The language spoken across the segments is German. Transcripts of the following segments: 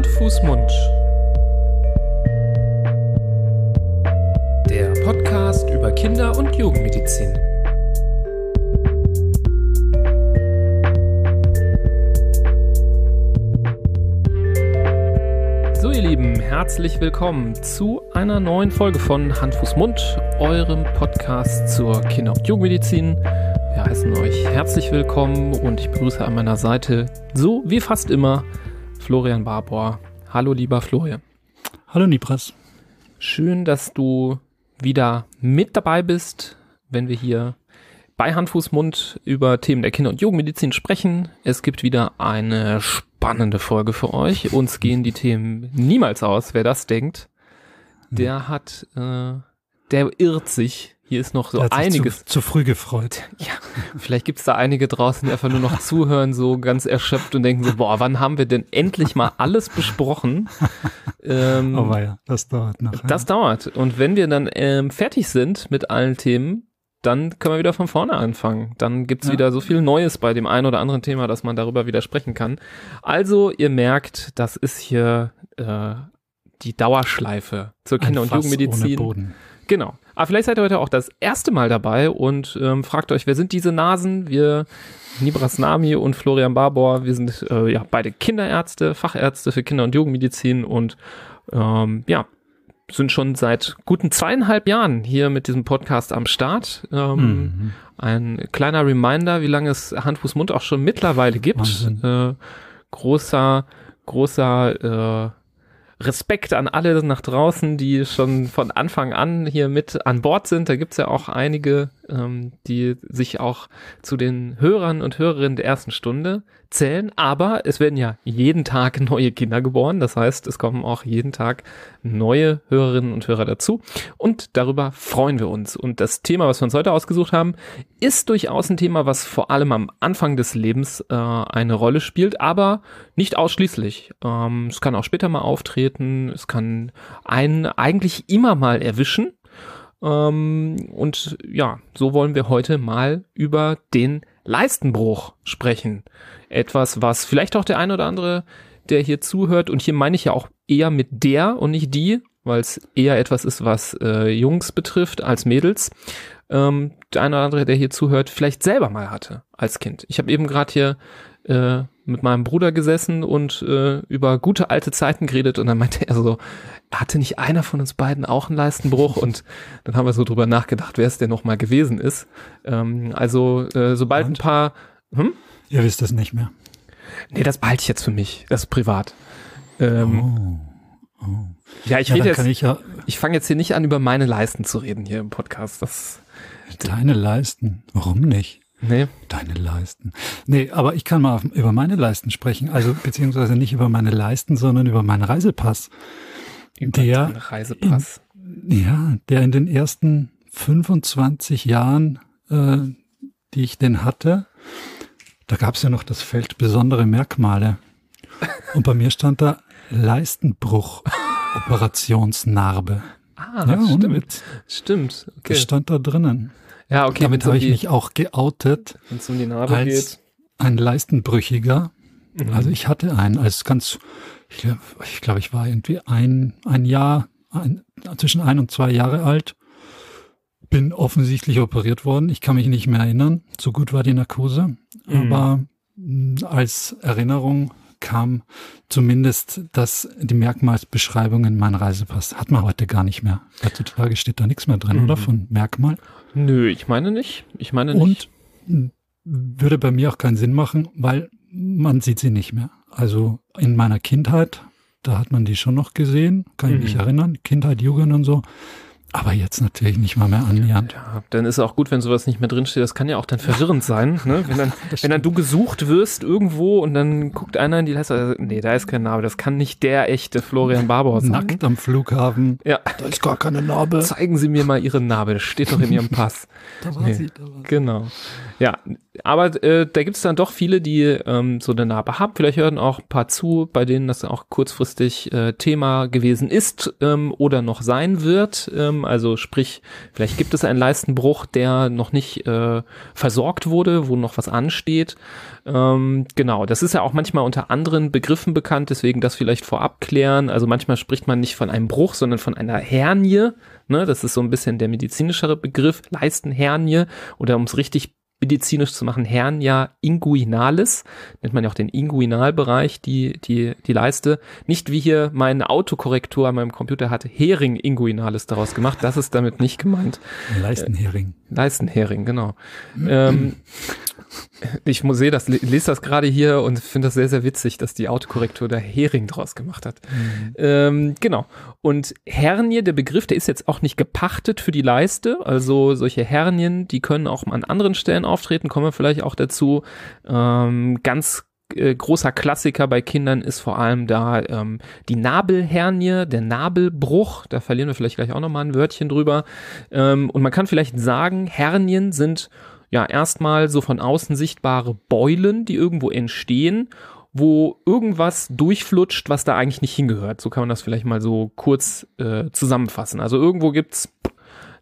Hand, Fuß, Mund. Der Podcast über Kinder- und Jugendmedizin. So, ihr Lieben, herzlich willkommen zu einer neuen Folge von Hand, Fuß, Mund, eurem Podcast zur Kinder- und Jugendmedizin. Wir heißen euch herzlich willkommen und ich begrüße an meiner Seite, so wie fast immer, Florian Barbour. Hallo, lieber Florian. Hallo, Nipras. Schön, dass du wieder mit dabei bist, wenn wir hier bei Hand, Fuß, Mund über Themen der Kinder- und Jugendmedizin sprechen. Es gibt wieder eine spannende Folge für euch. Uns gehen die Themen niemals aus. Wer das denkt, der hat, äh, der irrt sich. Hier ist noch so einiges. Zu, zu früh gefreut. Ja, vielleicht gibt's da einige draußen, die einfach nur noch zuhören, so ganz erschöpft und denken so, boah, wann haben wir denn endlich mal alles besprochen? Ähm, Aber ja, das dauert noch. das dauert. Und wenn wir dann ähm, fertig sind mit allen Themen, dann können wir wieder von vorne anfangen. Dann gibt's Ja. wieder so viel Neues bei dem einen oder anderen Thema, dass man darüber wieder sprechen kann. Also, ihr merkt, das ist hier äh, die Dauerschleife zur Kinder- und Jugendmedizin. Ohne Boden. Genau. Aber vielleicht seid ihr heute auch das erste Mal dabei und ähm, fragt euch, wer sind diese Nasen? Wir, Nibras Nami und Florian Barbour, wir sind äh, ja beide Kinderärzte, Fachärzte für Kinder- und Jugendmedizin und ähm, ja, sind schon seit guten zweieinhalb Jahren hier mit diesem Podcast am Start. Ähm, Mhm. Ein kleiner Reminder, wie lange es Hand, Fuß, Mund auch schon mittlerweile gibt. Äh, großer, großer äh, Respekt an alle nach draußen, die schon von Anfang an hier mit an Bord sind. Da gibt's ja auch einige, ähm, die sich auch zu den Hörern und Hörerinnen der ersten Stunde zählen. Aber es werden ja jeden Tag neue Kinder geboren. Das heißt, es kommen auch jeden Tag neue Hörerinnen und Hörer dazu. Und darüber freuen wir uns. Und das Thema, was wir uns heute ausgesucht haben, ist durchaus ein Thema, was vor allem am Anfang des Lebens äh, eine Rolle spielt, aber nicht ausschließlich. Ähm, es kann auch später mal auftreten, es kann einen eigentlich immer mal erwischen. Ähm, und ja, so wollen wir heute mal über den Leistenbruch sprechen. Etwas, was vielleicht auch der ein oder andere, der hier zuhört, und hier meine ich ja auch eher mit der und nicht die, weil es eher etwas ist, was äh, Jungs betrifft als Mädels. Ähm, der eine oder andere, der hier zuhört, vielleicht selber mal hatte als Kind. Ich habe eben gerade hier äh, mit meinem Bruder gesessen und äh, über gute alte Zeiten geredet und dann meinte er so, hatte nicht einer von uns beiden auch einen Leistenbruch? Und dann haben wir so drüber nachgedacht, wer es denn noch mal gewesen ist. Ähm, also äh, sobald ein Und? paar, hm? Ihr wisst es nicht mehr. nee, das behalte ich jetzt für mich, das ist privat. Ähm, oh. oh. Ja, ich ja, rede jetzt, ich ja ich fange jetzt hier nicht an, über meine Leisten zu reden hier im Podcast. Das, deine Leisten. Warum nicht? Nee. Deine Leisten. Nee, aber ich kann mal über meine Leisten sprechen. Also, beziehungsweise nicht über meine Leisten, sondern über meinen Reisepass. Der- Ein Reisepass. Ja, der in den ersten 25 Jahren, äh, die ich den hatte, da gab es ja noch das Feld besondere Merkmale. Und bei mir stand da Leistenbruch, Operationsnarbe. Ah, ja, stimmt. Stimmt. Okay. Das stand da drinnen. Ja, okay, Damit wenn habe es ich mich auch geoutet die- wenn's um die Narbe als geht. ein Leistenbrüchiger. Mhm. Also ich hatte einen als ganz, ich glaube, ich, glaub, ich war irgendwie ein, ein Jahr, ein, zwischen ein und zwei Jahre alt. Bin offensichtlich operiert worden. Ich kann mich nicht mehr erinnern. So gut war die Narkose. Mhm. Aber mh, als Erinnerung kam zumindest das, die Merkmalsbeschreibung in meinen Reisepass. Hat man heute gar nicht mehr. Heutzutage steht da nichts mehr drin, Mhm. oder? Von Merkmal. Nö, ich meine nicht. Ich meine nicht. Und würde bei mir auch keinen Sinn machen, weil man sieht sie nicht mehr. Also in meiner Kindheit, da hat man die schon noch gesehen, kann ich mich Mhm. erinnern, Kindheit, Jugend und so. Aber jetzt natürlich nicht mal mehr annähernd. Ja, dann ist es auch gut, wenn sowas nicht mehr drinsteht. Das kann ja auch dann verwirrend sein, ne? Wenn dann, wenn dann du gesucht wirst irgendwo und dann guckt einer in die Leiste, also, nee, da ist kein Name. Das kann nicht der echte Florian Barbaus sein. Nackt am Flughafen. Ja, Da ist gar keine Narbe. zeigen Sie mir mal Ihre Narbe. Das steht doch in Ihrem Pass. Da war Nee. sie. Da war. Genau. Ja, aber äh, da gibt es dann doch viele, die ähm, so eine Narbe haben. Vielleicht hören auch ein paar zu, bei denen das auch kurzfristig äh, Thema gewesen ist ähm, oder noch sein wird. Ähm, geben. Also sprich, vielleicht gibt es einen Leistenbruch, der noch nicht äh, versorgt wurde, wo noch was ansteht. Ähm, genau, das ist ja auch manchmal unter anderen Begriffen bekannt, deswegen das vielleicht vorab klären. Also manchmal spricht man nicht von einem Bruch, sondern von einer Hernie. Ne? Das ist so ein bisschen der medizinischere Begriff, Leistenhernie. Oder um es richtig medizinisch zu machen, Hernia inguinalis, nennt man ja auch den Inguinalbereich, die, die, die Leiste. Nicht wie hier meine Autokorrektur an meinem Computer hat Hering inguinalis daraus gemacht, das ist damit nicht gemeint. Leistenhering. Äh, Leistenhering, genau. ähm, ich muss sehen, das lese das gerade hier und finde das sehr, sehr witzig, dass die Autokorrektur da Hering draus gemacht hat. Mhm. Ähm, genau. Und Hernie, der Begriff, der ist jetzt auch nicht gepachtet für die Leiste. Also solche Hernien, die können auch an anderen Stellen auftreten, kommen wir vielleicht auch dazu. Ähm, ganz äh, großer Klassiker bei Kindern ist vor allem da ähm, die Nabelhernie, der Nabelbruch. Da verlieren wir vielleicht gleich auch nochmal ein Wörtchen drüber. Ähm, und man kann vielleicht sagen, Hernien sind ja erstmal so von außen sichtbare Beulen, die irgendwo entstehen, wo irgendwas durchflutscht, was da eigentlich nicht hingehört. So kann man das vielleicht mal so kurz äh, zusammenfassen. Also irgendwo gibt's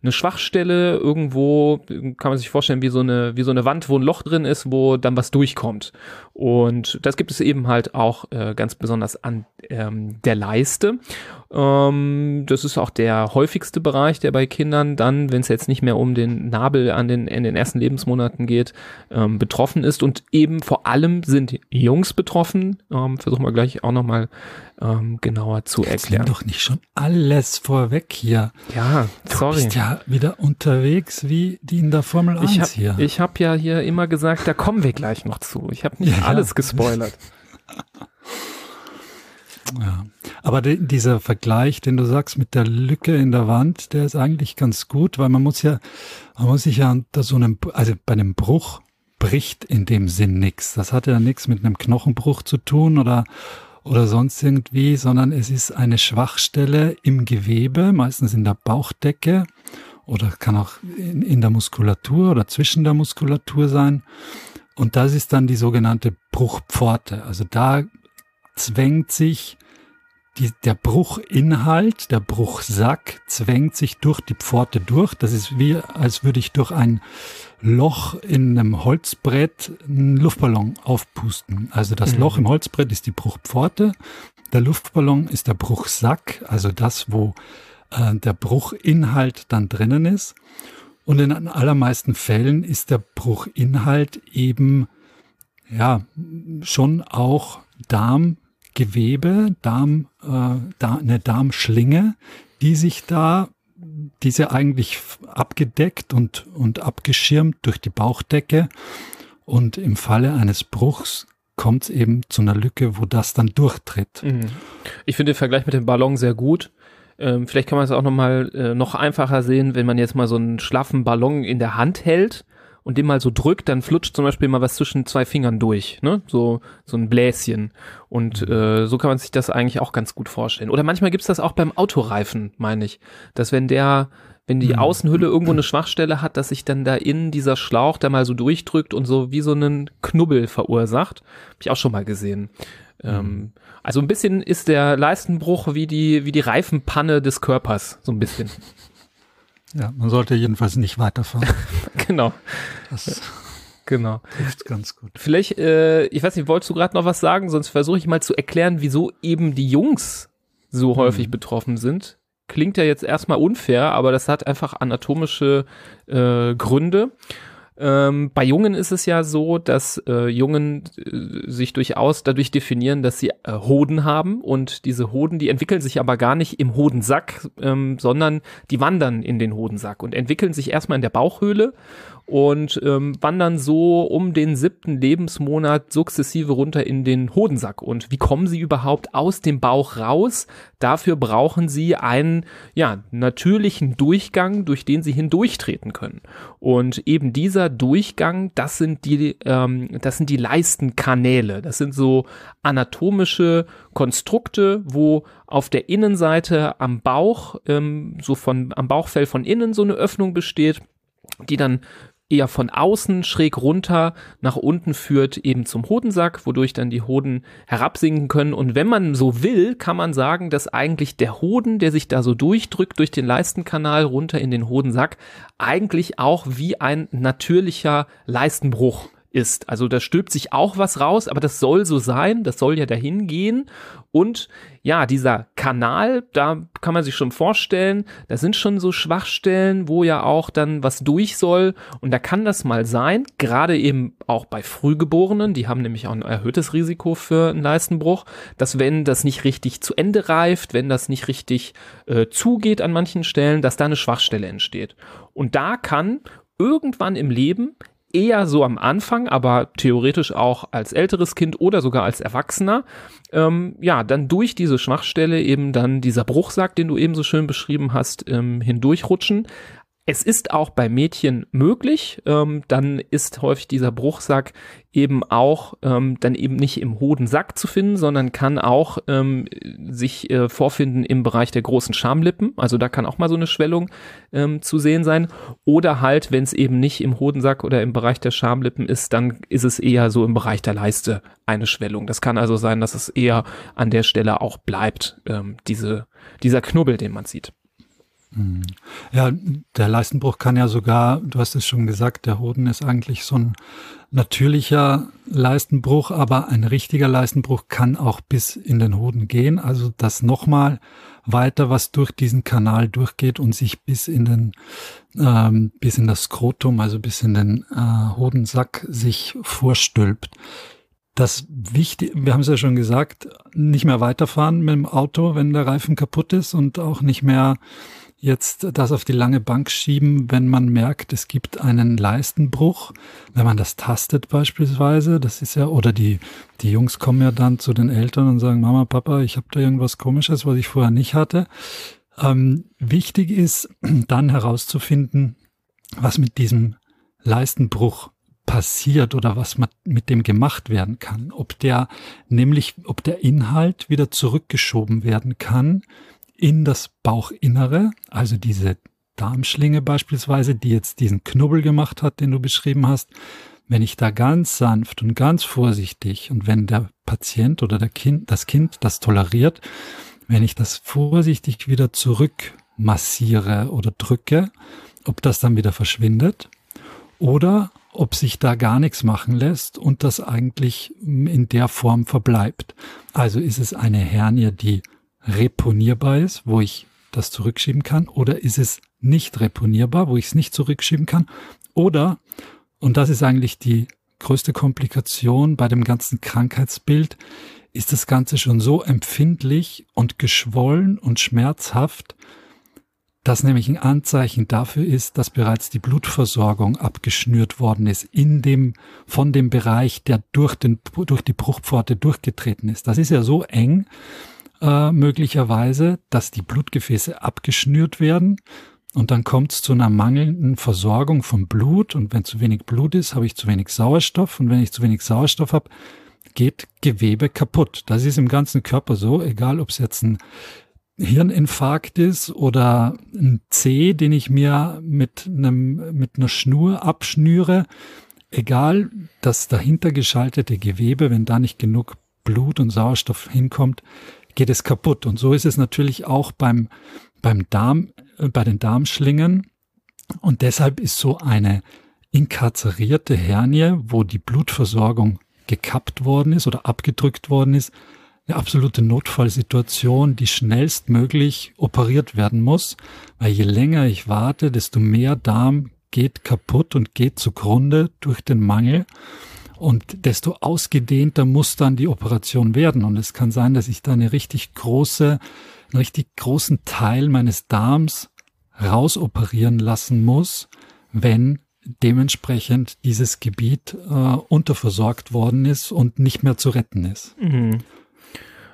eine Schwachstelle irgendwo, kann man sich vorstellen, wie so eine, wie so eine Wand, wo ein Loch drin ist, wo dann was durchkommt. Und das gibt es eben halt auch äh, ganz besonders an ähm, der Leiste. Ähm, das ist auch der häufigste Bereich, der bei Kindern dann, wenn es jetzt nicht mehr um den Nabel an den, in den ersten Lebensmonaten geht, ähm, betroffen ist. Und eben vor allem sind Jungs betroffen. Ähm, versuchen wir gleich auch nochmal ähm, genauer zu Jetzt erklären. doch nicht schon alles vorweg hier. Ja, Du sorry. bist ja wieder unterwegs wie die in der Formel 1 Ich habe hier. ich hab ja hier immer gesagt, da kommen wir gleich noch zu. Ich habe nicht ja. alles gespoilert. Ja. Aber de, dieser Vergleich, den du sagst mit der Lücke in der Wand, der ist eigentlich ganz gut, weil man muss ja, man muss sich ja unter so einem, also bei einem Bruch bricht in dem Sinn nichts. Das hat ja nichts mit einem Knochenbruch zu tun oder, oder sonst irgendwie, sondern es ist eine Schwachstelle im Gewebe, meistens in der Bauchdecke oder kann auch in, in der Muskulatur oder zwischen der Muskulatur sein. Und das ist dann die sogenannte Bruchpforte. Also da zwängt sich die, der Bruchinhalt, der Bruchsack zwängt sich durch die Pforte durch. Das ist wie, als würde ich durch ein Loch in einem Holzbrett einen Luftballon aufpusten. Also das Mhm. Loch im Holzbrett ist die Bruchpforte, der Luftballon ist der Bruchsack, also das, wo äh, der Bruchinhalt dann drinnen ist. Und in den allermeisten Fällen ist der Bruchinhalt eben ja schon auch Darmgewebe, Darm, äh, da, eine Darmschlinge, die sich da, diese eigentlich abgedeckt und, und abgeschirmt durch die Bauchdecke. Und im Falle eines Bruchs kommt es eben zu einer Lücke, wo das dann durchtritt. Mhm. Ich finde den Vergleich mit dem Ballon sehr gut. Ähm, vielleicht kann man es auch noch mal äh, noch einfacher sehen, wenn man jetzt mal so einen schlaffen Ballon in der Hand hält und den mal so drückt, dann flutscht zum Beispiel mal was zwischen zwei Fingern durch, ne? So so ein Bläschen. Und äh, so kann man sich das eigentlich auch ganz gut vorstellen. Oder manchmal gibt's das auch beim Autoreifen, meine ich, dass wenn der wenn die Mhm. Außenhülle irgendwo eine Schwachstelle hat, dass sich dann da innen dieser Schlauch da mal so durchdrückt und so wie so einen Knubbel verursacht. Hab ich auch schon mal gesehen. Ähm, also ein bisschen ist der Leistenbruch wie die, wie die Reifenpanne des Körpers, so ein bisschen. Ja, man sollte jedenfalls nicht weiterfahren. genau, Das genau. trifft ganz gut. Vielleicht, äh, ich weiß nicht, wolltest du gerade noch was sagen? Sonst versuche ich mal zu erklären, wieso eben die Jungs so häufig betroffen sind. Klingt ja jetzt erstmal unfair, aber das hat einfach anatomische äh, Gründe. Ähm, bei Jungen ist es ja so, dass äh, Jungen äh, sich durchaus dadurch definieren, dass sie äh, Hoden haben. Und diese Hoden, die entwickeln sich aber gar nicht im Hodensack, ähm, sondern die wandern in den Hodensack und entwickeln sich erstmal in der Bauchhöhle und ähm, wandern so um den siebten Lebensmonat sukzessive runter in den Hodensack. Und wie kommen sie überhaupt aus dem Bauch raus? Dafür brauchen sie einen ja, natürlichen Durchgang, durch den sie hindurchtreten können. Und eben dieser Durchgang, das sind die, ähm, das sind die Leistenkanäle. Das sind so anatomische Konstrukte, wo auf der Innenseite am Bauch, ähm, so von am Bauchfell von innen so eine Öffnung besteht, die dann eher von außen schräg runter nach unten führt eben zum Hodensack, wodurch dann die Hoden herabsinken können. Und wenn man so will, kann man sagen, dass eigentlich der Hoden, der sich da so durchdrückt durch den Leistenkanal runter in den Hodensack, eigentlich auch wie ein natürlicher Leistenbruch ist. Also da stülpt sich auch was raus, aber das soll so sein, das soll ja dahin gehen. Und ja, dieser Kanal, da kann man sich schon vorstellen, da sind schon so Schwachstellen, wo ja auch dann was durch soll. Und da kann das mal sein, gerade eben auch bei Frühgeborenen, die haben nämlich auch ein erhöhtes Risiko für einen Leistenbruch, dass wenn das nicht richtig zu Ende reift, wenn das nicht richtig äh, zugeht an manchen Stellen, dass da eine Schwachstelle entsteht. Und da kann irgendwann im Leben eher so am Anfang, aber theoretisch auch als älteres Kind oder sogar als Erwachsener, ähm, ja, dann durch diese Schwachstelle eben dann dieser Bruchsack, den du eben so schön beschrieben hast, ähm, hindurchrutschen. Es ist auch bei Mädchen möglich, ähm, dann ist häufig dieser Bruchsack eben auch ähm, dann eben nicht im Hodensack zu finden, sondern kann auch ähm, sich äh, vorfinden im Bereich der großen Schamlippen. Also da kann auch mal so eine Schwellung ähm, zu sehen sein. Oder halt, wenn es eben nicht im Hodensack oder im Bereich der Schamlippen ist, dann ist es eher so im Bereich der Leiste eine Schwellung. Das kann also sein, dass es eher an der Stelle auch bleibt, ähm, diese, dieser Knubbel, den man sieht. Hm. Ja, der Leistenbruch kann ja sogar, du hast es schon gesagt, der Hoden ist eigentlich so ein natürlicher Leistenbruch, aber ein richtiger Leistenbruch kann auch bis in den Hoden gehen. Also das nochmal weiter, was durch diesen Kanal durchgeht und sich bis in den, ähm, bis in das Skrotum, also bis in den äh, Hodensack sich vorstülpt. Das wichtig, wir haben es ja schon gesagt, nicht mehr weiterfahren mit dem Auto, wenn der Reifen kaputt ist und auch nicht mehr jetzt das auf die lange Bank schieben, wenn man merkt, es gibt einen Leistenbruch, wenn man das tastet beispielsweise, das ist ja, oder die, die Jungs kommen ja dann zu den Eltern und sagen, Mama, Papa, ich habe da irgendwas komisches, was ich vorher nicht hatte. Ähm, wichtig ist dann herauszufinden, was mit diesem Leistenbruch passiert oder was mit dem gemacht werden kann. Ob der, nämlich, ob der Inhalt wieder zurückgeschoben werden kann in das Bauchinnere, also diese Darmschlinge beispielsweise, die jetzt diesen Knubbel gemacht hat, den du beschrieben hast, wenn ich da ganz sanft und ganz vorsichtig und wenn der Patient oder der Kind, das Kind das toleriert, wenn ich das vorsichtig wieder zurück massiere oder drücke, ob das dann wieder verschwindet oder ob sich da gar nichts machen lässt und das eigentlich in der Form verbleibt. Also ist es eine Hernie, die reponierbar ist, wo ich das zurückschieben kann, oder ist es nicht reponierbar, wo ich es nicht zurückschieben kann, oder, und das ist eigentlich die größte Komplikation bei dem ganzen Krankheitsbild, ist das Ganze schon so empfindlich und geschwollen und schmerzhaft, dass nämlich ein Anzeichen dafür ist, dass bereits die Blutversorgung abgeschnürt worden ist in dem, von dem Bereich, der durch den, durch die Bruchpforte durchgetreten ist. Das ist ja so eng, äh, möglicherweise, dass die Blutgefäße abgeschnürt werden und dann kommt es zu einer mangelnden Versorgung von Blut. Und wenn zu wenig Blut ist, habe ich zu wenig Sauerstoff. Und wenn ich zu wenig Sauerstoff habe, geht Gewebe kaputt. Das ist im ganzen Körper so, egal ob es jetzt ein Hirninfarkt ist oder ein C, den ich mir mit einem mit einer Schnur abschnüre, egal das dahinter geschaltete Gewebe, wenn da nicht genug Blut und Sauerstoff hinkommt, geht es kaputt. Und so ist es natürlich auch beim, beim Darm, äh, bei den Darmschlingen. Und deshalb ist so eine inkarzerierte Hernie, wo die Blutversorgung gekappt worden ist oder abgedrückt worden ist, eine absolute Notfallsituation, die schnellstmöglich operiert werden muss, weil je länger ich warte, desto mehr Darm geht kaputt und geht zugrunde durch den Mangel. Und desto ausgedehnter muss dann die Operation werden. Und es kann sein, dass ich da eine richtig große, einen richtig großen Teil meines Darms rausoperieren lassen muss, wenn dementsprechend dieses Gebiet äh, unterversorgt worden ist und nicht mehr zu retten ist. Mhm.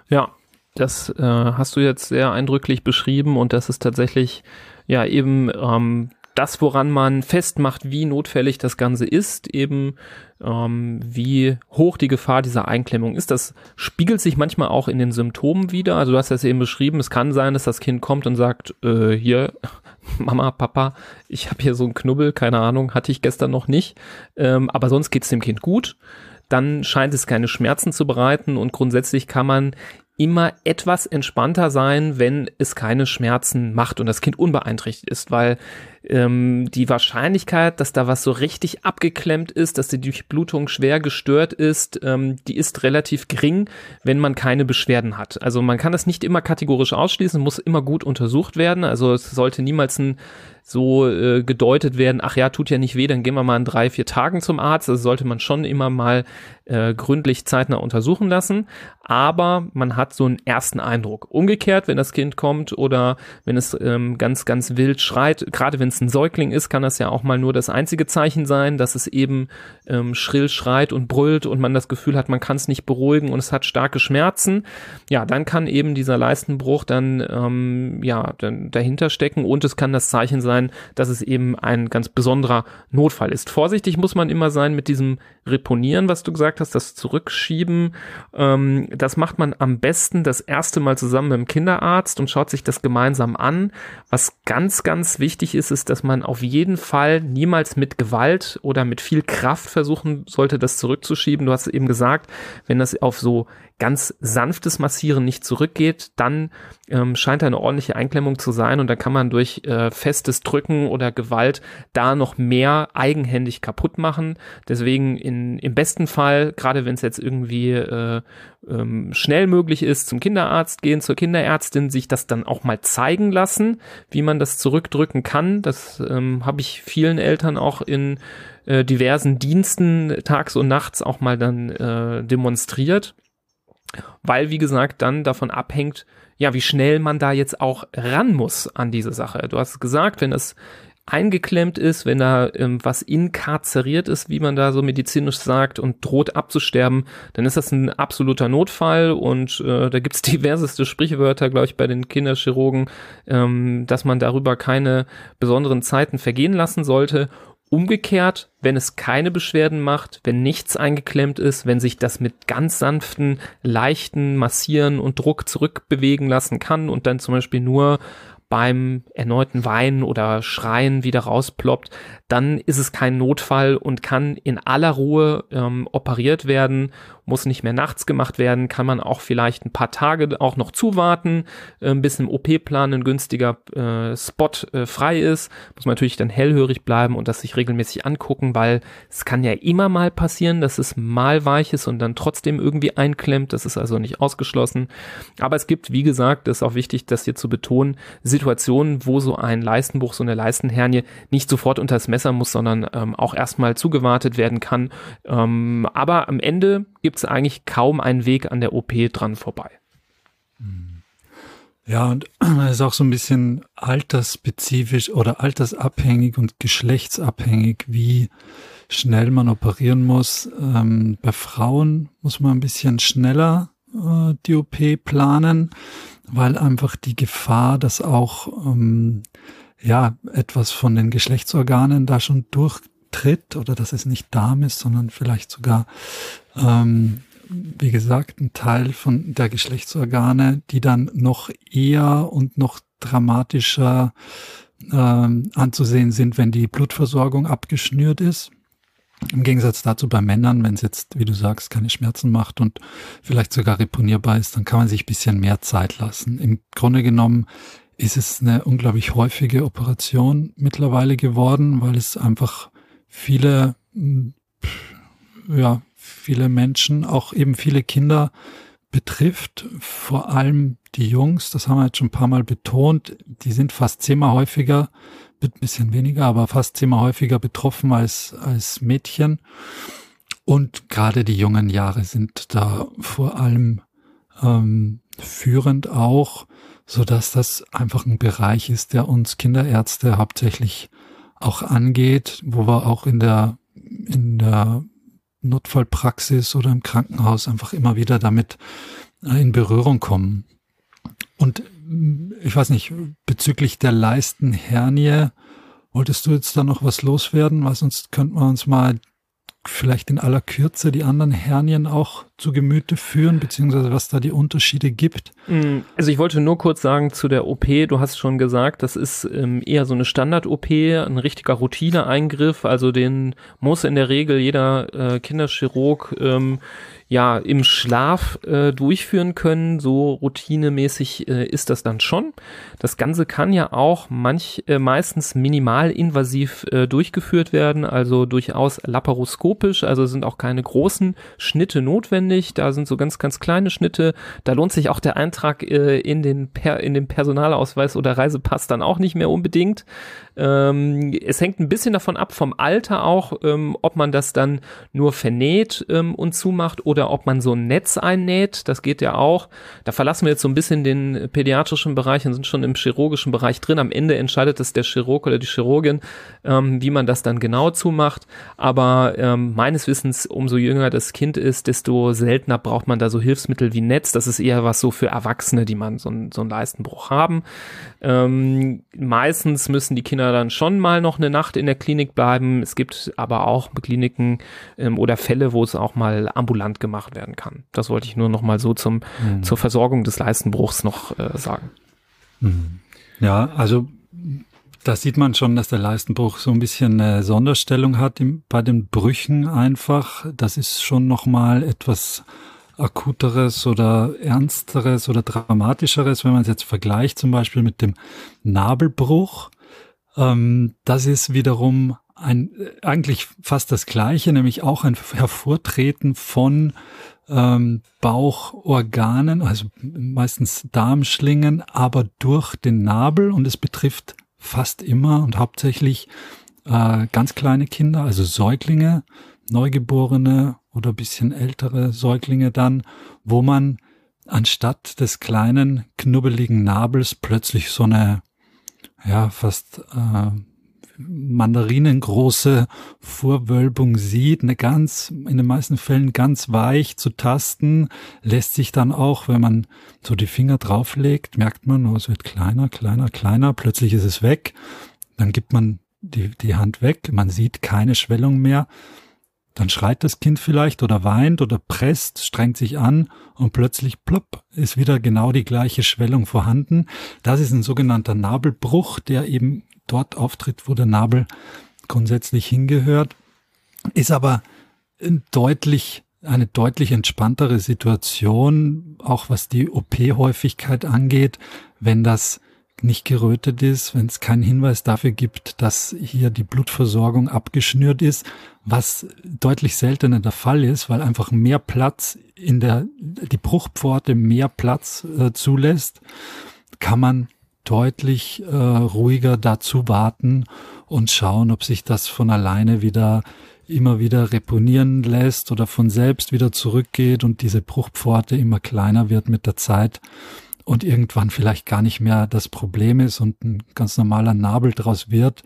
Ja, das äh, hast du jetzt sehr eindrücklich beschrieben und das ist tatsächlich ja eben ähm, das, woran man festmacht, wie notfällig das Ganze ist, eben ähm, wie hoch die Gefahr dieser Einklemmung ist. Das spiegelt sich manchmal auch in den Symptomen wieder. Also du hast das eben beschrieben, es kann sein, dass das Kind kommt und sagt, äh, hier, Mama, Papa, ich habe hier so einen Knubbel, keine Ahnung, hatte ich gestern noch nicht, ähm, aber sonst geht's dem Kind gut. Dann scheint es keine Schmerzen zu bereiten und grundsätzlich kann man immer etwas entspannter sein, wenn es keine Schmerzen macht und das Kind unbeeinträchtigt ist, weil ähm, die Wahrscheinlichkeit, dass da was so richtig abgeklemmt ist, dass die Durchblutung schwer gestört ist, ähm, die ist relativ gering, wenn man keine Beschwerden hat. Also man kann das nicht immer kategorisch ausschließen, muss immer gut untersucht werden. Also es sollte niemals ein so äh, gedeutet werden, ach ja, tut ja nicht weh, dann gehen wir mal in drei, vier Tagen zum Arzt. Das sollte man schon immer mal äh, gründlich zeitnah untersuchen lassen. Aber man hat so einen ersten Eindruck. Umgekehrt, wenn das Kind kommt oder wenn es ähm, ganz, ganz wild schreit, gerade wenn es ein Säugling ist, kann das ja auch mal nur das einzige Zeichen sein, dass es eben ähm, schrill schreit und brüllt und man das Gefühl hat, man kann es nicht beruhigen und es hat starke Schmerzen. Ja, dann kann eben dieser Leistenbruch dann ähm, ja dann dahinter stecken und es kann das Zeichen sein, dass es eben ein ganz besonderer Notfall ist. Vorsichtig muss man immer sein mit diesem Reponieren, was du gesagt hast, das Zurückschieben. Ähm, das macht man am besten das erste Mal zusammen mit dem Kinderarzt und schaut sich das gemeinsam an. Was ganz, ganz wichtig ist, ist, dass man auf jeden Fall niemals mit Gewalt oder mit viel Kraft versuchen sollte, das zurückzuschieben. Du hast eben gesagt, wenn das auf so ganz sanftes Massieren nicht zurückgeht, dann ähm, scheint eine ordentliche Einklemmung zu sein und dann kann man durch äh, festes Drücken oder Gewalt da noch mehr eigenhändig kaputt machen. Deswegen in, im besten Fall, gerade wenn es jetzt irgendwie äh, ähm, schnell möglich ist, zum Kinderarzt gehen, zur Kinderärztin, sich das dann auch mal zeigen lassen, wie man das zurückdrücken kann. Das ähm, habe ich vielen Eltern auch in äh, diversen Diensten tags und nachts auch mal dann äh, demonstriert weil, wie gesagt, dann davon abhängt, ja, wie schnell man da jetzt auch ran muss an diese Sache. Du hast gesagt, wenn es eingeklemmt ist, wenn da ähm, was inkarzeriert ist, wie man da so medizinisch sagt, und droht abzusterben, dann ist das ein absoluter Notfall. Und äh, da gibt's diverseste Sprichwörter, glaube ich, bei den Kinderchirurgen, ähm, dass man darüber keine besonderen Zeiten vergehen lassen sollte. Umgekehrt, wenn es keine Beschwerden macht, wenn nichts eingeklemmt ist, wenn sich das mit ganz sanften, leichten Massieren und Druck zurückbewegen lassen kann und dann zum Beispiel nur beim erneuten Weinen oder Schreien wieder rausploppt, dann ist es kein Notfall und kann in aller Ruhe ähm, operiert werden, muss nicht mehr nachts gemacht werden, kann man auch vielleicht ein paar Tage auch noch zuwarten, äh, bis im OP-Plan ein günstiger äh, Spot äh, frei ist. Muss man natürlich dann hellhörig bleiben und das sich regelmäßig angucken, weil es kann ja immer mal passieren, dass es mal weich ist und dann trotzdem irgendwie einklemmt. Das ist also nicht ausgeschlossen. Aber es gibt, wie gesagt, das ist auch wichtig, das hier zu betonen, Situationen, wo so ein Leistenbruch, so eine Leistenhernie nicht sofort unter das Messer muss, sondern ähm, auch erstmal zugewartet werden kann. Ähm, aber am Ende gibt es eigentlich kaum einen Weg an der OP dran vorbei. Ja, und es ist auch so ein bisschen altersspezifisch oder altersabhängig und geschlechtsabhängig, wie schnell man operieren muss. Ähm, bei Frauen muss man ein bisschen schneller äh, die OP planen, weil einfach die Gefahr, dass auch ähm, ja etwas von den Geschlechtsorganen da schon durchtritt oder dass es nicht Darm ist, sondern vielleicht sogar ähm, wie gesagt, ein Teil von der Geschlechtsorgane, die dann noch eher und noch dramatischer ähm, anzusehen sind, wenn die Blutversorgung abgeschnürt ist. Im Gegensatz dazu bei Männern, wenn es jetzt, wie du sagst, keine Schmerzen macht und vielleicht sogar reponierbar ist, dann kann man sich bisschen mehr Zeit lassen. Im Grunde genommen ist es eine unglaublich häufige Operation mittlerweile geworden, weil es einfach viele, ja, viele Menschen, auch eben viele Kinder betrifft, vor allem die Jungs, das haben wir jetzt schon ein paar Mal betont, die sind fast zehnmal häufiger, ein bisschen weniger, aber fast zehnmal häufiger betroffen als, als Mädchen. Und gerade die jungen Jahre sind da vor allem ähm, führend auch, so dass das einfach ein Bereich ist, der uns Kinderärzte hauptsächlich auch angeht, wo wir auch in der in der Notfallpraxis oder im Krankenhaus einfach immer wieder damit äh, in Berührung kommen. Und ich weiß nicht, bezüglich der Leistenhernie, wolltest du jetzt da noch was loswerden? Weil sonst könnten wir uns mal vielleicht in aller Kürze die anderen Hernien auch zu Gemüte führen, beziehungsweise was da die Unterschiede gibt? Mm, also ich wollte nur kurz sagen zu der OP, du hast schon gesagt, das ist ähm, eher so eine Standard-OP, ein richtiger Routineeingriff, also den muss in der Regel jeder äh, Kinderchirurg ähm, ja im Schlaf äh, durchführen können. So routinemäßig äh, ist das dann schon. Das Ganze kann ja auch manch äh, meistens minimal invasiv äh, durchgeführt werden, also durchaus laparoskopisch. Also sind auch keine großen Schnitte notwendig. Da sind so ganz ganz kleine Schnitte. Da lohnt sich auch der Eintrag äh, in den per in den Personalausweis oder Reisepass dann auch nicht mehr unbedingt. Ähm, es hängt ein bisschen davon ab vom Alter auch, ähm, ob man das dann nur vernäht ähm, und zumacht oder ob man so ein Netz einnäht. Das geht ja auch. Da verlassen wir jetzt so ein bisschen den pädiatrischen Bereich und sind schon im chirurgischen Bereich drin. Am Ende entscheidet es der Chirurg oder die Chirurgin, ähm, wie man das dann genau zumacht. Aber ähm, meines Wissens, umso jünger das Kind ist, desto seltener braucht man da so Hilfsmittel wie Netz. Das ist eher was so für Erwachsene, die man so, so einen Leistenbruch haben. Ähm, meistens müssen die Kinder dann schon mal noch eine Nacht in der Klinik bleiben. Es gibt aber auch Kliniken ähm, oder Fälle, wo es auch mal ambulant gemacht werden kann. Das wollte ich nur noch mal so zum, mhm. zur Versorgung des Leistenbruchs noch äh, sagen. Mhm. Ja, also da sieht man schon, dass der Leistenbruch so ein bisschen eine Sonderstellung hat im, bei den Brüchen einfach. Das ist schon noch mal etwas akuteres oder ernsteres oder dramatischeres, wenn man es jetzt vergleicht, zum Beispiel mit dem Nabelbruch. Ähm, das ist wiederum ein, eigentlich fast das Gleiche, nämlich auch ein Hervortreten von ähm, Bauchorganen, also meistens Darmschlingen, aber durch den Nabel. Und es betrifft fast immer und hauptsächlich äh, ganz kleine Kinder, also Säuglinge, Neugeborene oder bisschen ältere Säuglinge dann, wo man anstatt des kleinen knubbeligen Nabels plötzlich so eine ja fast äh, mandarinengroße Vorwölbung sieht, eine ganz, in den meisten Fällen ganz weich zu tasten, lässt sich dann auch, wenn man so die Finger drauflegt, merkt man, oh, es wird kleiner, kleiner, kleiner, plötzlich ist es weg, dann gibt man die, die Hand weg, man sieht keine Schwellung mehr, dann schreit das Kind vielleicht oder weint oder presst, strengt sich an und plötzlich plopp ist wieder genau die gleiche Schwellung vorhanden. Das ist ein sogenannter Nabelbruch, der eben dort auftritt, wo der Nabel grundsätzlich hingehört, ist aber deutlich eine deutlich entspanntere Situation, auch was die OP-Häufigkeit angeht, wenn das nicht gerötet ist, wenn es keinen Hinweis dafür gibt, dass hier die Blutversorgung abgeschnürt ist, was deutlich seltener der Fall ist, weil einfach mehr Platz in der, die Bruchpforte mehr Platz äh, zulässt, kann man deutlich äh, ruhiger dazu warten und schauen, ob sich das von alleine wieder immer wieder reponieren lässt oder von selbst wieder zurückgeht und diese Bruchpforte immer kleiner wird mit der Zeit und irgendwann vielleicht gar nicht mehr das Problem ist und ein ganz normaler Nabel draus wird,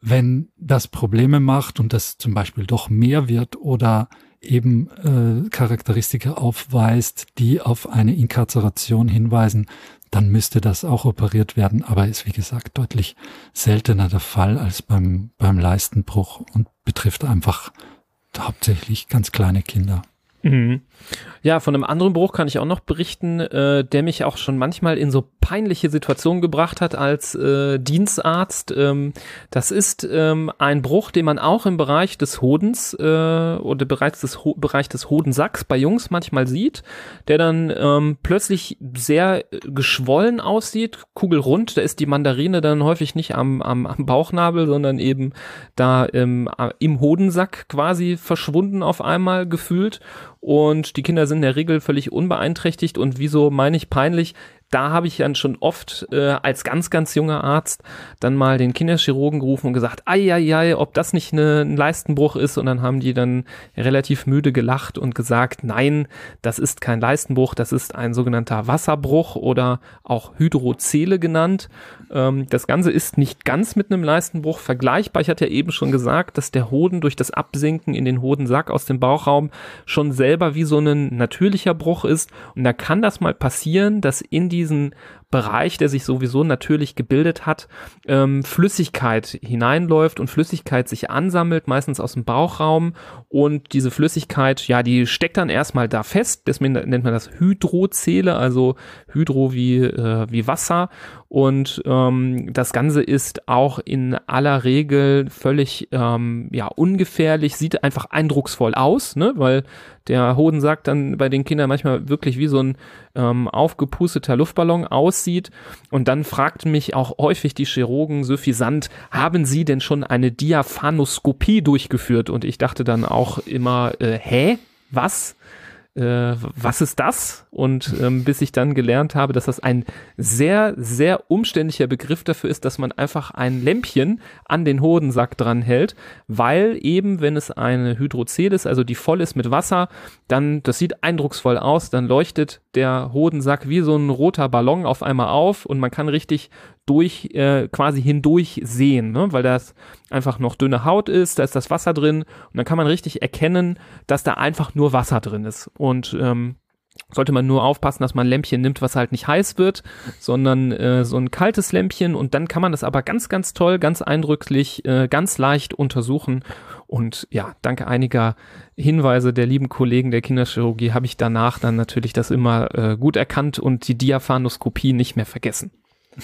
wenn das Probleme macht und das zum Beispiel doch mehr wird oder eben äh, Charakteristika aufweist, die auf eine Inkarzeration hinweisen, dann müsste das auch operiert werden, aber ist wie gesagt deutlich seltener der Fall als beim, beim Leistenbruch und betrifft einfach hauptsächlich ganz kleine Kinder. Mhm. Ja, von einem anderen Bruch kann ich auch noch berichten, äh, der mich auch schon manchmal in so peinliche Situationen gebracht hat als äh, Dienstarzt. Ähm, das ist ähm, ein Bruch, den man auch im Bereich des Hodens äh, oder bereits des Ho Bereich des Hodensacks bei Jungs manchmal sieht, der dann ähm, plötzlich sehr geschwollen aussieht, kugelrund. Da ist die Mandarine dann häufig nicht am, am, am Bauchnabel, sondern eben da ähm, im Hodensack quasi verschwunden auf einmal gefühlt und die Kinder sind in der Regel völlig unbeeinträchtigt. Und wieso meine ich peinlich, da habe ich dann schon oft äh, als ganz, ganz junger Arzt dann mal den Kinderchirurgen gerufen und gesagt, ei, ei, ei, ob das nicht eine, ein Leistenbruch ist. Und dann haben die dann relativ müde gelacht und gesagt, nein, das ist kein Leistenbruch, das ist ein sogenannter Wasserbruch oder auch Hydrozele genannt. Ähm, das Ganze ist nicht ganz mit einem Leistenbruch vergleichbar. Ich hatte ja eben schon gesagt, dass der Hoden durch das Absinken in den Hodensack aus dem Bauchraum schon selber wie so ein natürlicher Bruch ist. Und da kann das mal passieren, dass in die diesen Bereich, der sich sowieso natürlich gebildet hat, ähm, Flüssigkeit hineinläuft und Flüssigkeit sich ansammelt, meistens aus dem Bauchraum. Und diese Flüssigkeit, ja, die steckt dann erstmal da fest, deswegen nennt man das Hydrozele, also Hydro wie, äh, wie Wasser und ähm, das Ganze ist auch in aller Regel völlig ähm, ja ungefährlich, sieht einfach eindrucksvoll aus, ne? weil der Hodensack dann bei den Kindern manchmal wirklich wie so ein ähm, aufgepusteter Luftballon aussieht. Und dann fragt mich auch häufig die Chirurgen suffisant, haben Sie denn schon eine Diaphanoskopie durchgeführt? Und ich dachte dann auch immer, äh, hä? Was? Äh, was ist das? Und ähm, bis ich dann gelernt habe, dass das ein sehr, sehr umständlicher Begriff dafür ist, dass man einfach ein Lämpchen an den Hodensack dran hält, weil eben, wenn es eine Hydrozele ist, also die voll ist mit Wasser, dann, das sieht eindrucksvoll aus, dann leuchtet der Hodensack wie so ein roter Ballon auf einmal auf und man kann richtig durch, äh, quasi hindurch sehen, ne? weil das einfach noch dünne Haut ist, da ist das Wasser drin und dann kann man richtig erkennen, dass da einfach nur Wasser drin ist. Und ähm, sollte man nur aufpassen, dass man ein Lämpchen nimmt, was halt nicht heiß wird, sondern äh, so ein kaltes Lämpchen und dann kann man das aber ganz, ganz toll, ganz eindrücklich, äh, ganz leicht untersuchen. Und ja, dank einiger Hinweise der lieben Kollegen der Kinderchirurgie habe ich danach dann natürlich das immer äh, gut erkannt und die Diaphanoskopie nicht mehr vergessen.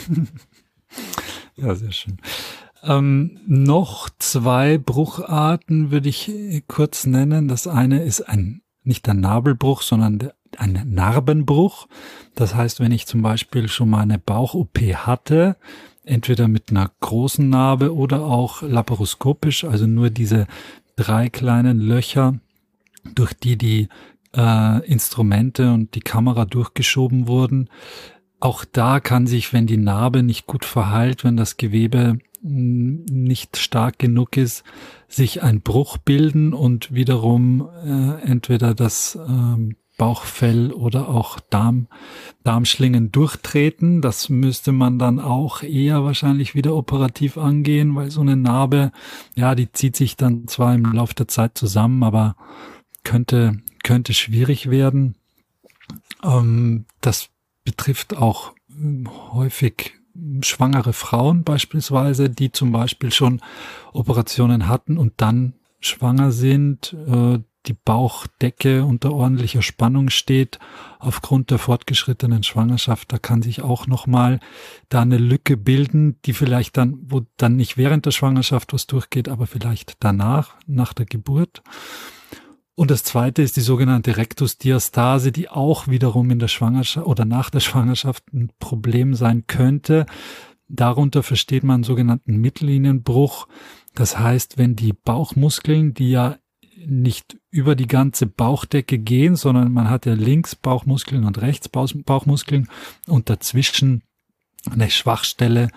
ja, sehr schön. Ähm, noch zwei Brucharten würde ich kurz nennen. Das eine ist ein, nicht ein Nabelbruch, sondern ein Narbenbruch. Das heißt, wenn ich zum Beispiel schon mal eine Bauch-OP hatte, entweder mit einer großen Narbe oder auch laparoskopisch, also nur diese drei kleinen Löcher, durch die die äh, Instrumente und die Kamera durchgeschoben wurden, auch da kann sich, wenn die Narbe nicht gut verheilt, wenn das Gewebe mm, nicht stark genug ist, sich ein Bruch bilden und wiederum äh, entweder das äh, Bauchfell oder auch Darm, Darmschlingen durchtreten. Das müsste man dann auch eher wahrscheinlich wieder operativ angehen, weil so eine Narbe, ja, die zieht sich dann zwar im Laufe der Zeit zusammen, aber könnte, könnte schwierig werden. Ähm, das betrifft auch hm, häufig schwangere Frauen beispielsweise, die zum Beispiel schon Operationen hatten und dann schwanger sind, äh, die Bauchdecke unter ordentlicher Spannung steht aufgrund der fortgeschrittenen Schwangerschaft. Da kann sich auch nochmal da eine Lücke bilden, die vielleicht dann, wo dann nicht während der Schwangerschaft was durchgeht, aber vielleicht danach, nach der Geburt. Und das zweite ist die sogenannte Rektusdiastase, die auch wiederum in der Schwangerschaft oder nach der Schwangerschaft ein Problem sein könnte. Darunter versteht man einen sogenannten Mittellinienbruch. Das heißt, wenn die Bauchmuskeln, die ja nicht über die ganze Bauchdecke gehen, sondern man hat ja links Bauchmuskeln und rechts Bauchmuskeln und dazwischen eine Schwachstelle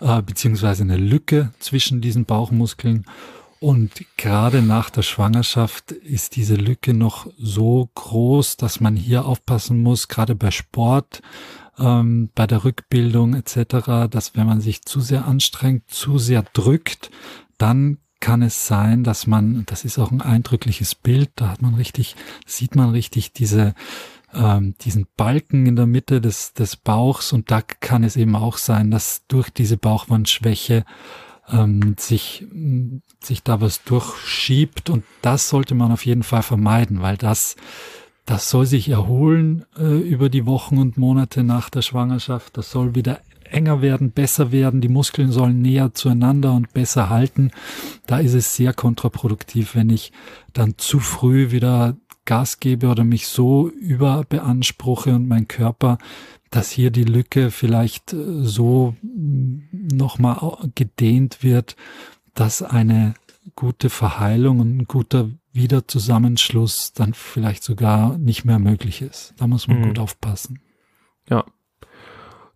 äh, beziehungsweise eine Lücke zwischen diesen Bauchmuskeln und gerade nach der Schwangerschaft ist diese Lücke noch so groß, dass man hier aufpassen muss, gerade bei Sport, ähm, bei der Rückbildung etc., dass wenn man sich zu sehr anstrengt, zu sehr drückt, dann kann es sein, dass man, das ist auch ein eindrückliches Bild, da hat man richtig, sieht man richtig diese ähm, diesen Balken in der Mitte des, des Bauchs und da kann es eben auch sein, dass durch diese Bauchwandschwäche ähm, sich, sich da was durchschiebt und das sollte man auf jeden Fall vermeiden, weil das, das soll sich erholen äh, über die Wochen und Monate nach der Schwangerschaft. Das soll wieder enger werden, besser werden, die Muskeln sollen näher zueinander und besser halten. Da ist es sehr kontraproduktiv, wenn ich dann zu früh wieder Gas gebe oder mich so überbeanspruche und mein Körper dass hier die Lücke vielleicht äh, so mm, nochmal gedehnt wird, dass eine gute Verheilung und ein guter Wiederzusammenschluss dann vielleicht sogar nicht mehr möglich ist. Da muss man mhm. gut aufpassen. Ja,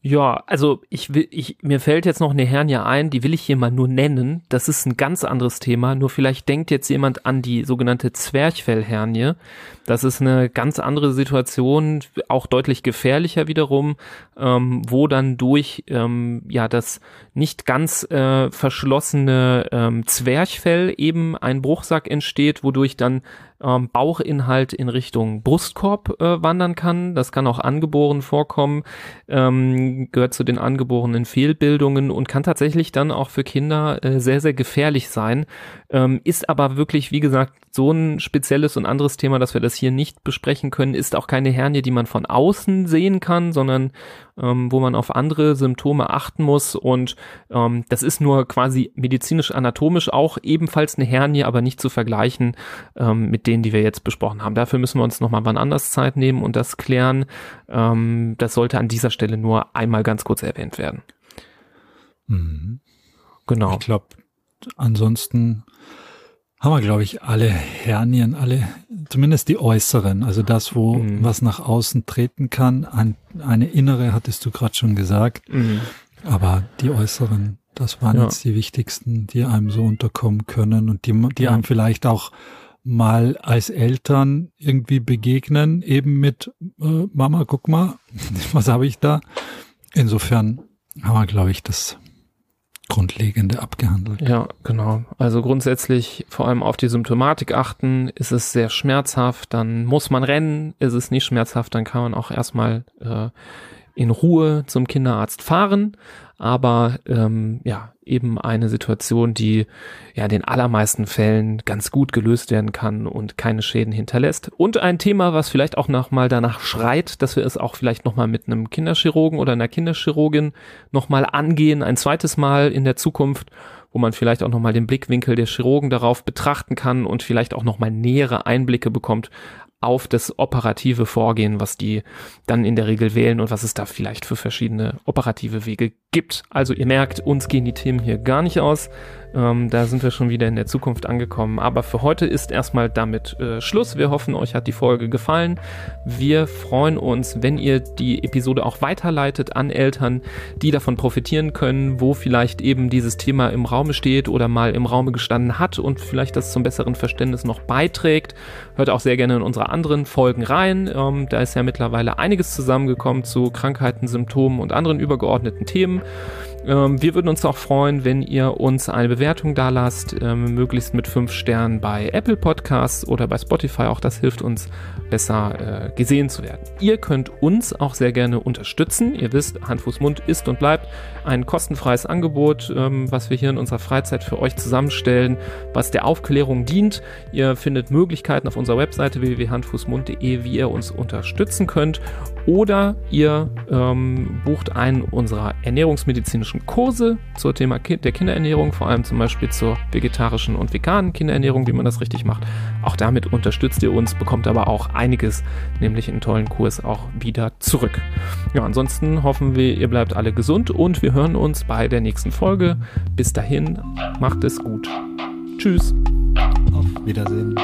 ja, also ich will, ich, mir fällt jetzt noch eine Hernie ein, die will ich hier mal nur nennen. Das ist ein ganz anderes Thema. Nur vielleicht denkt jetzt jemand an die sogenannte Zwerchfellhernie. Das ist eine ganz andere Situation, auch deutlich gefährlicher wiederum, ähm, wo dann durch ähm, ja das nicht ganz äh, verschlossene ähm, Zwerchfell eben ein Bruchsack entsteht, wodurch dann ähm, Bauchinhalt in Richtung Brustkorb äh, wandern kann. Das kann auch angeboren vorkommen, ähm, gehört zu den angeborenen Fehlbildungen und kann tatsächlich dann auch für Kinder äh, sehr, sehr gefährlich sein. Ähm, ist aber wirklich, wie gesagt, so ein spezielles und anderes Thema, dass wir das hier nicht besprechen können. Ist auch keine Hernie, die man von außen sehen kann, sondern ähm, wo man auf andere Symptome achten muss. Und ähm, das ist nur quasi medizinisch-anatomisch auch ebenfalls eine Hernie, aber nicht zu vergleichen ähm, mit denen, die wir jetzt besprochen haben. Dafür müssen wir uns nochmal wann anders Zeit nehmen und das klären. Ähm, das sollte an dieser Stelle nur einmal ganz kurz erwähnt werden. Mhm. Genau. Ich glaube, ansonsten haben wir, glaube ich, alle Hernien, alle, zumindest die äußeren, also das, wo mhm. was nach außen treten kann. Ein, eine innere hattest du gerade schon gesagt, mhm. aber die äußeren, das waren ja. jetzt die wichtigsten, die einem so unterkommen können und die, die einem vielleicht auch mal als Eltern irgendwie begegnen, eben mit äh, Mama, guck mal, was habe ich da? Insofern haben wir, glaube ich, das Grundlegende abgehandelt. Ja, genau. Also grundsätzlich vor allem auf die Symptomatik achten. Ist es sehr schmerzhaft, dann muss man rennen. Ist es nicht schmerzhaft, dann kann man auch erstmal äh, in Ruhe zum Kinderarzt fahren aber ähm, ja, eben eine Situation, die ja in den allermeisten Fällen ganz gut gelöst werden kann und keine Schäden hinterlässt. Und ein Thema, was vielleicht auch nochmal danach schreit, dass wir es auch vielleicht nochmal mit einem Kinderchirurgen oder einer Kinderchirurgin nochmal angehen, ein zweites Mal in der Zukunft, wo man vielleicht auch nochmal den Blickwinkel der Chirurgen darauf betrachten kann und vielleicht auch nochmal nähere Einblicke bekommt auf das operative Vorgehen, was die dann in der Regel wählen und was es da vielleicht für verschiedene operative Wege gibt. Also ihr merkt, uns gehen die Themen hier gar nicht aus. Ähm, da sind wir schon wieder in der Zukunft angekommen. Aber für heute ist erstmal damit äh, Schluss. Wir hoffen, euch hat die Folge gefallen. Wir freuen uns, wenn ihr die Episode auch weiterleitet an Eltern, die davon profitieren können, wo vielleicht eben dieses Thema im Raume steht oder mal im Raume gestanden hat und vielleicht das zum besseren Verständnis noch beiträgt. Hört auch sehr gerne in unsere anderen Folgen rein. Ähm, da ist ja mittlerweile einiges zusammengekommen zu Krankheiten, Symptomen und anderen übergeordneten Themen. Ähm, wir würden uns auch freuen, wenn ihr uns eine Bewertung da lasst, ähm, möglichst mit fünf Sternen bei Apple Podcasts oder bei Spotify. Auch das hilft uns besser äh, gesehen zu werden. Ihr könnt uns auch sehr gerne unterstützen. Ihr wisst, Hand, Fuß, Mund ist und bleibt ein kostenfreies Angebot, ähm, was wir hier in unserer Freizeit für euch zusammenstellen, was der Aufklärung dient. Ihr findet Möglichkeiten auf unserer Webseite www.handfußmund.de, wie ihr uns unterstützen könnt. Oder ihr ähm, bucht einen unserer ernährungsmedizinischen Kurse zur Thema der Kinderernährung, vor allem zum Beispiel zur vegetarischen und veganen Kinderernährung, wie man das richtig macht. Auch damit unterstützt ihr uns, bekommt aber auch einiges, nämlich einen tollen Kurs auch wieder zurück. Ja, ansonsten hoffen wir, ihr bleibt alle gesund und wir hören uns bei der nächsten Folge. Bis dahin, macht es gut. Tschüss. Auf Wiedersehen.